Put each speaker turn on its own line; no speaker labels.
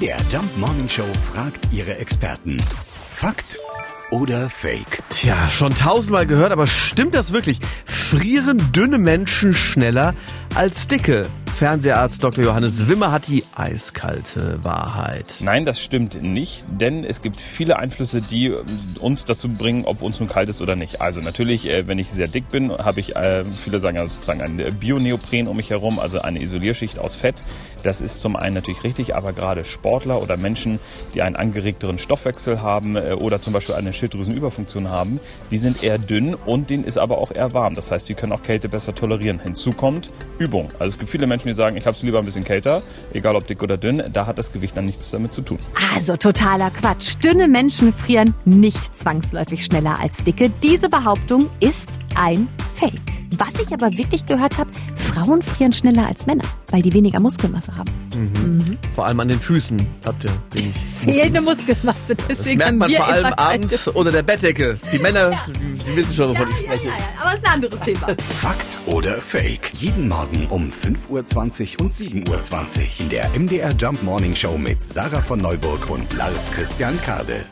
MDR Jump Morning Show fragt ihre Experten. Fakt oder Fake?
Tja, schon tausendmal gehört, aber stimmt das wirklich? Frieren dünne Menschen schneller als dicke? Fernseharzt Dr. Johannes Wimmer hat die eiskalte Wahrheit.
Nein, das stimmt nicht, denn es gibt viele Einflüsse, die uns dazu bringen, ob uns nun kalt ist oder nicht. Also natürlich, äh, wenn ich sehr dick bin, habe ich, äh, viele sagen ja sozusagen ein Bioneopren um mich herum, also eine Isolierschicht aus Fett. Das ist zum einen natürlich richtig, aber gerade Sportler oder Menschen, die einen angeregteren Stoffwechsel haben äh, oder zum Beispiel eine Schilddrüsenüberfunktion haben, die sind eher dünn und denen ist aber auch eher warm. Das heißt, die können auch Kälte besser tolerieren. Hinzu kommt Übung. Also es gibt viele Menschen, die sagen, ich habe es lieber ein bisschen kälter, egal ob dick oder dünn, da hat das Gewicht dann nichts damit zu tun.
Also totaler Quatsch. Dünne Menschen frieren nicht zwangsläufig schneller als dicke. Diese Behauptung ist ein Fake. Was ich aber wirklich gehört habe, Frauen frieren schneller als Männer, weil die weniger Muskelmasse haben.
Mhm. Vor allem an den Füßen habt ihr wenig.
Fehlende Muskelmasse,
Das
deswegen
merkt
haben
man vor allem abends unter der Bettdecke. Die Männer, die, die wissen schon, wovon ich
Ja, ja,
spreche.
ja, ja, aber ist ein anderes Thema.
Fakt oder Fake? Jeden Morgen um 5.20 Uhr und 7.20 Uhr in der MDR Jump Morning Show mit Sarah von Neuburg und Lars Christian Kade.